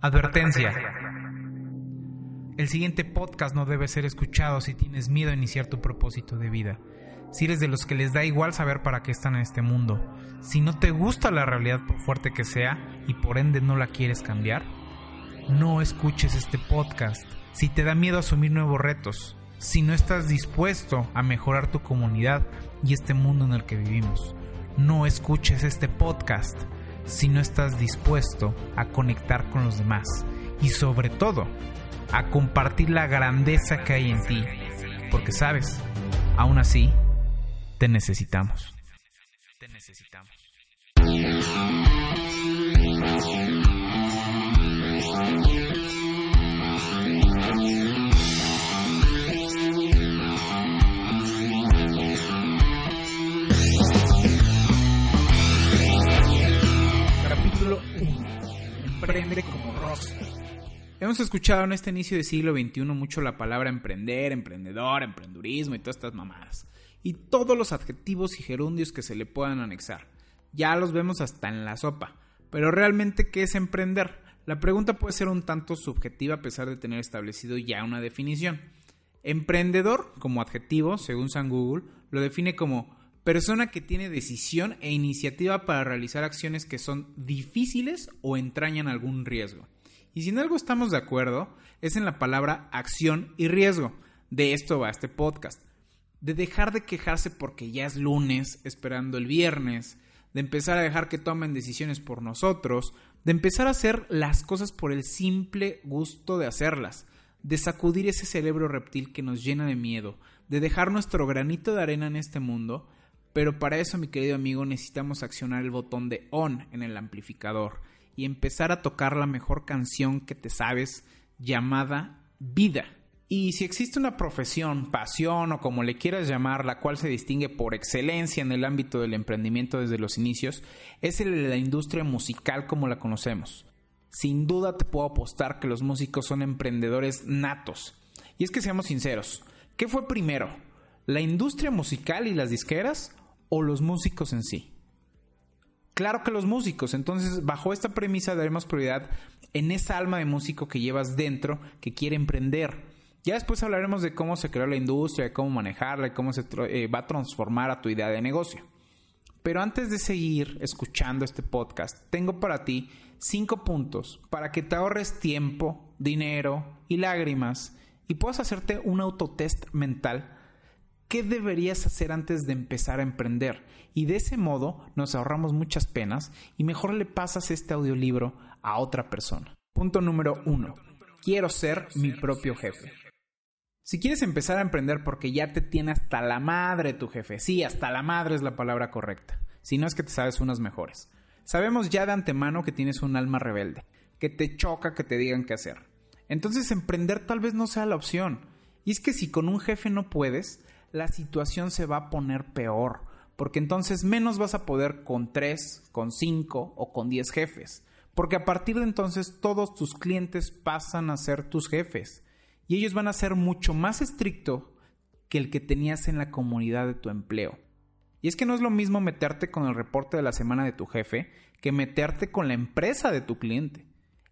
Advertencia. El siguiente podcast no debe ser escuchado si tienes miedo a iniciar tu propósito de vida. Si eres de los que les da igual saber para qué están en este mundo. Si no te gusta la realidad por fuerte que sea y por ende no la quieres cambiar. No escuches este podcast. Si te da miedo asumir nuevos retos. Si no estás dispuesto a mejorar tu comunidad y este mundo en el que vivimos. No escuches este podcast si no estás dispuesto a conectar con los demás y sobre todo a compartir la grandeza que hay en ti, porque sabes, aún así, te necesitamos. Te necesitamos. Hemos escuchado en este inicio del siglo XXI mucho la palabra emprender, emprendedor, emprendurismo y todas estas mamadas. Y todos los adjetivos y gerundios que se le puedan anexar. Ya los vemos hasta en la sopa. Pero realmente, ¿qué es emprender? La pregunta puede ser un tanto subjetiva a pesar de tener establecido ya una definición. Emprendedor, como adjetivo, según San Google, lo define como Persona que tiene decisión e iniciativa para realizar acciones que son difíciles o entrañan algún riesgo. Y si en algo estamos de acuerdo, es en la palabra acción y riesgo. De esto va este podcast. De dejar de quejarse porque ya es lunes, esperando el viernes, de empezar a dejar que tomen decisiones por nosotros, de empezar a hacer las cosas por el simple gusto de hacerlas, de sacudir ese cerebro reptil que nos llena de miedo, de dejar nuestro granito de arena en este mundo. Pero para eso, mi querido amigo, necesitamos accionar el botón de on en el amplificador y empezar a tocar la mejor canción que te sabes llamada vida. Y si existe una profesión, pasión o como le quieras llamar, la cual se distingue por excelencia en el ámbito del emprendimiento desde los inicios, es el de la industria musical como la conocemos. Sin duda te puedo apostar que los músicos son emprendedores natos. Y es que seamos sinceros, ¿qué fue primero? ¿La industria musical y las disqueras o los músicos en sí? Claro que los músicos, entonces bajo esta premisa daremos prioridad en esa alma de músico que llevas dentro que quiere emprender. Ya después hablaremos de cómo se creó la industria, de cómo manejarla y cómo se eh, va a transformar a tu idea de negocio. Pero antes de seguir escuchando este podcast, tengo para ti cinco puntos para que te ahorres tiempo, dinero y lágrimas y puedas hacerte un autotest mental qué deberías hacer antes de empezar a emprender. Y de ese modo nos ahorramos muchas penas y mejor le pasas este audiolibro a otra persona. Punto número uno. Quiero ser mi propio jefe. Si quieres empezar a emprender porque ya te tiene hasta la madre tu jefe, sí, hasta la madre es la palabra correcta, si no es que te sabes unas mejores. Sabemos ya de antemano que tienes un alma rebelde, que te choca que te digan qué hacer. Entonces emprender tal vez no sea la opción. Y es que si con un jefe no puedes, la situación se va a poner peor, porque entonces menos vas a poder con tres, con cinco o con diez jefes, porque a partir de entonces todos tus clientes pasan a ser tus jefes y ellos van a ser mucho más estricto que el que tenías en la comunidad de tu empleo. Y es que no es lo mismo meterte con el reporte de la semana de tu jefe que meterte con la empresa de tu cliente.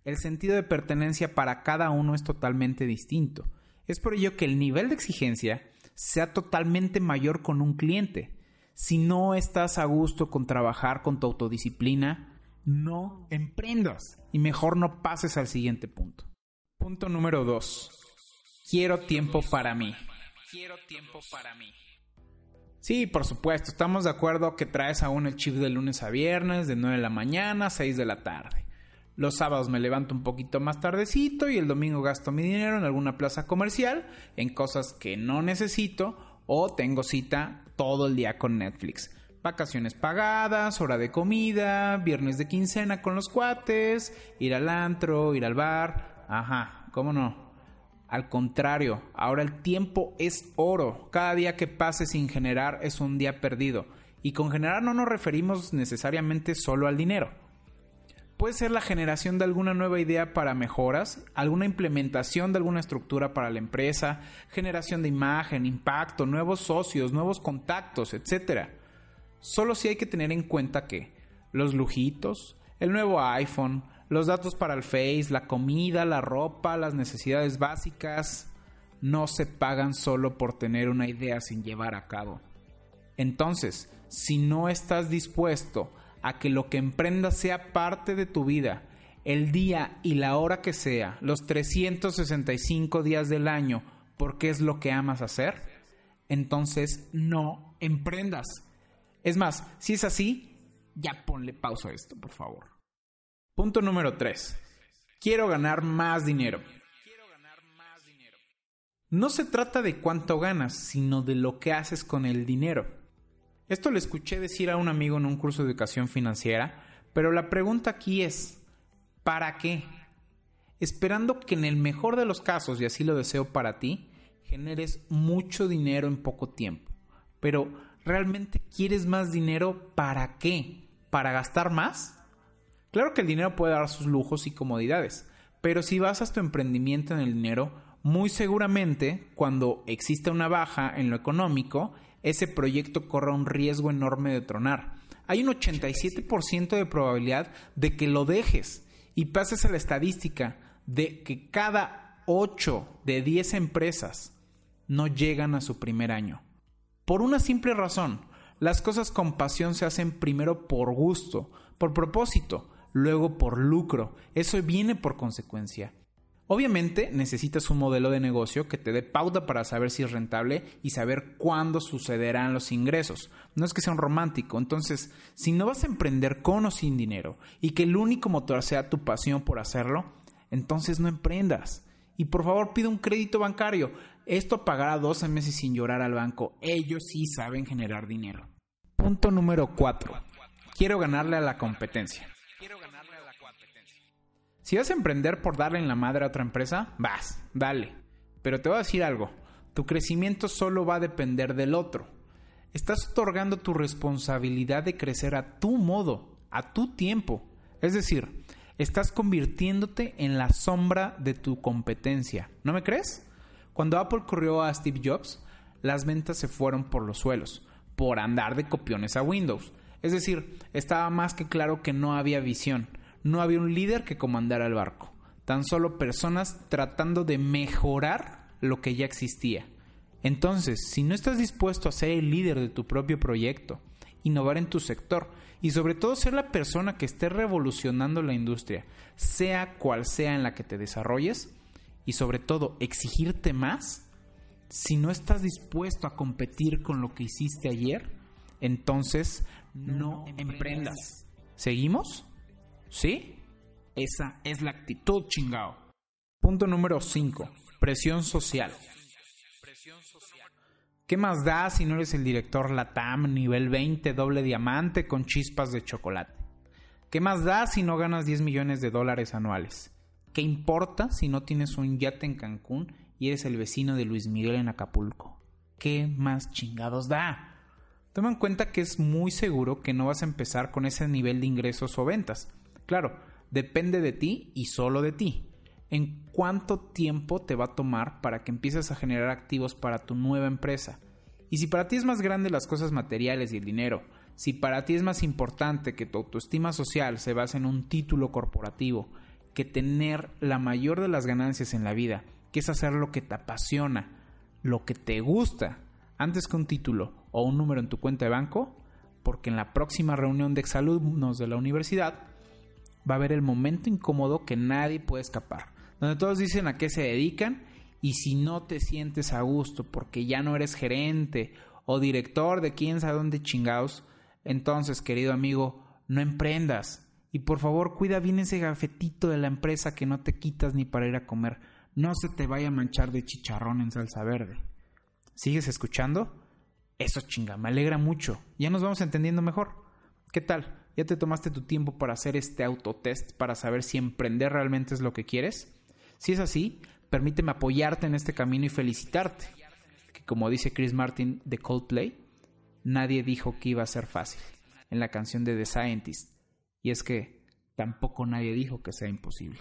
El sentido de pertenencia para cada uno es totalmente distinto. Es por ello que el nivel de exigencia sea totalmente mayor con un cliente. Si no estás a gusto con trabajar con tu autodisciplina, no emprendas y mejor no pases al siguiente punto. Punto número 2. Quiero tiempo para mí. Quiero tiempo para mí. Sí, por supuesto, estamos de acuerdo que traes aún el chip de lunes a viernes, de 9 de la mañana a 6 de la tarde. Los sábados me levanto un poquito más tardecito y el domingo gasto mi dinero en alguna plaza comercial, en cosas que no necesito o tengo cita todo el día con Netflix. Vacaciones pagadas, hora de comida, viernes de quincena con los cuates, ir al antro, ir al bar. Ajá, ¿cómo no? Al contrario, ahora el tiempo es oro. Cada día que pase sin generar es un día perdido. Y con generar no nos referimos necesariamente solo al dinero Puede ser la generación de alguna nueva idea para mejoras, alguna implementación de alguna estructura para la empresa, generación de imagen, impacto, nuevos socios, nuevos contactos, etc. Solo si hay que tener en cuenta que los lujitos, el nuevo iPhone, los datos para el Face, la comida, la ropa, las necesidades básicas, no se pagan solo por tener una idea sin llevar a cabo. Entonces, si no estás dispuesto a que lo que emprendas sea parte de tu vida, el día y la hora que sea, los 365 días del año, porque es lo que amas hacer, entonces no emprendas. Es más, si es así, ya ponle pausa a esto, por favor. Punto número 3. Quiero ganar más dinero. No se trata de cuánto ganas, sino de lo que haces con el dinero. Esto le escuché decir a un amigo en un curso de educación financiera, pero la pregunta aquí es, ¿para qué? Esperando que en el mejor de los casos, y así lo deseo para ti, generes mucho dinero en poco tiempo. Pero, ¿realmente quieres más dinero para qué? ¿Para gastar más? Claro que el dinero puede dar sus lujos y comodidades, pero si basas tu emprendimiento en el dinero, muy seguramente, cuando exista una baja en lo económico, ese proyecto corra un riesgo enorme de tronar. Hay un 87% de probabilidad de que lo dejes y pases a la estadística de que cada 8 de 10 empresas no llegan a su primer año. Por una simple razón, las cosas con pasión se hacen primero por gusto, por propósito, luego por lucro. Eso viene por consecuencia. Obviamente necesitas un modelo de negocio que te dé pauta para saber si es rentable y saber cuándo sucederán los ingresos. No es que sea un romántico, entonces si no vas a emprender con o sin dinero y que el único motor sea tu pasión por hacerlo, entonces no emprendas. Y por favor pide un crédito bancario. Esto pagará 12 meses sin llorar al banco. Ellos sí saben generar dinero. Punto número 4. Quiero ganarle a la competencia. Si vas a emprender por darle en la madre a otra empresa, vas, dale. Pero te voy a decir algo, tu crecimiento solo va a depender del otro. Estás otorgando tu responsabilidad de crecer a tu modo, a tu tiempo. Es decir, estás convirtiéndote en la sombra de tu competencia. ¿No me crees? Cuando Apple corrió a Steve Jobs, las ventas se fueron por los suelos, por andar de copiones a Windows. Es decir, estaba más que claro que no había visión no había un líder que comandara el barco, tan solo personas tratando de mejorar lo que ya existía. Entonces, si no estás dispuesto a ser el líder de tu propio proyecto, innovar en tu sector y sobre todo ser la persona que esté revolucionando la industria, sea cual sea en la que te desarrolles, y sobre todo exigirte más, si no estás dispuesto a competir con lo que hiciste ayer, entonces no, emprendas. ¿Seguimos? ¿Sí? Esa es la actitud, chingao. Punto número 5. Presión social. ¿Qué más da si no eres el director Latam nivel 20 doble diamante con chispas de chocolate? ¿Qué más da si no ganas 10 millones de dólares anuales? ¿Qué importa si no tienes un yate en Cancún y eres el vecino de Luis Miguel en Acapulco? ¿Qué más chingados da? Toma en cuenta que es muy seguro que no vas a empezar con ese nivel de ingresos o ventas. Claro, depende de ti y solo de ti. ¿En cuánto tiempo te va a tomar para que empieces a generar activos para tu nueva empresa? Y si para ti es más grande las cosas materiales y el dinero, si para ti es más importante que tu autoestima social se base en un título corporativo, que tener la mayor de las ganancias en la vida, que es hacer lo que te apasiona, lo que te gusta, antes que un título o un número en tu cuenta de banco, porque en la próxima reunión de exalumnos de la universidad va a haber el momento incómodo que nadie puede escapar, donde todos dicen a qué se dedican y si no te sientes a gusto porque ya no eres gerente o director de quién sabe dónde chingados, entonces, querido amigo, no emprendas. Y por favor, cuida bien ese gafetito de la empresa que no te quitas ni para ir a comer. No se te vaya a manchar de chicharrón en salsa verde. ¿Sigues escuchando? Eso chinga, me alegra mucho. Ya nos vamos entendiendo mejor. ¿Qué tal? ¿Ya te tomaste tu tiempo para hacer este autotest para saber si emprender realmente es lo que quieres? Si es así, permíteme apoyarte en este camino y felicitarte. Que como dice Chris Martin de Coldplay, nadie dijo que iba a ser fácil en la canción de The Scientist. Y es que tampoco nadie dijo que sea imposible.